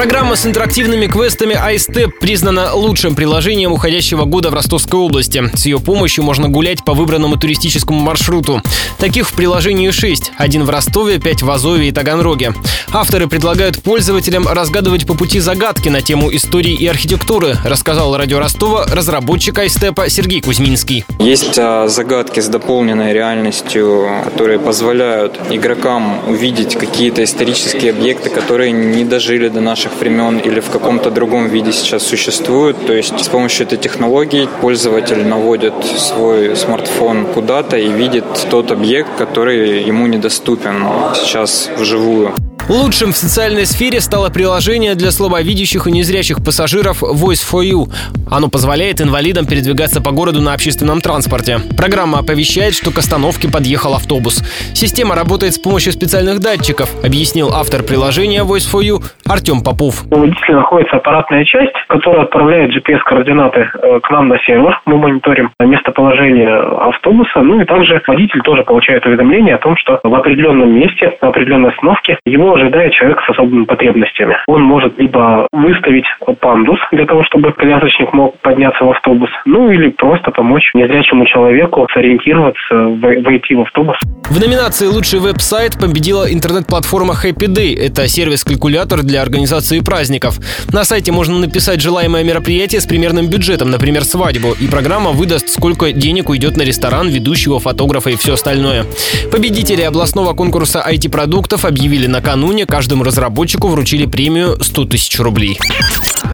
Программа с интерактивными квестами iStep признана лучшим приложением уходящего года в Ростовской области. С ее помощью можно гулять по выбранному туристическому маршруту. Таких в приложении 6. Один в Ростове, 5 в Азове и Таганроге. Авторы предлагают пользователям разгадывать по пути загадки на тему истории и архитектуры, рассказал радио Ростова разработчик iStep Сергей Кузьминский. Есть а, загадки с дополненной реальностью, которые позволяют игрокам увидеть какие-то исторические объекты, которые не дожили до наших времен или в каком-то другом виде сейчас существует. То есть с помощью этой технологии пользователь наводит свой смартфон куда-то и видит тот объект, который ему недоступен сейчас вживую. Лучшим в социальной сфере стало приложение для слабовидящих и незрячих пассажиров Voice for You. Оно позволяет инвалидам передвигаться по городу на общественном транспорте. Программа оповещает, что к остановке подъехал автобус. Система работает с помощью специальных датчиков, объяснил автор приложения Voice for You Артем Попов. У водителя находится аппаратная часть, которая отправляет GPS-координаты э, к нам на сервер. Мы мониторим местоположение автобуса. Ну и также водитель тоже получает уведомление о том, что в определенном месте, на определенной остановке его ожидает человек с особыми потребностями. Он может либо выставить пандус для того, чтобы колясочник мог подняться в автобус, ну или просто помочь незрячему человеку сориентироваться, войти в автобус. В номинации «Лучший веб-сайт» победила интернет-платформа Happy Day. Это сервис-калькулятор для организации праздников. На сайте можно написать желаемое мероприятие с примерным бюджетом, например, свадьбу, и программа выдаст, сколько денег уйдет на ресторан, ведущего, фотографа и все остальное. Победители областного конкурса IT-продуктов объявили накануне накануне каждому разработчику вручили премию 100 тысяч рублей.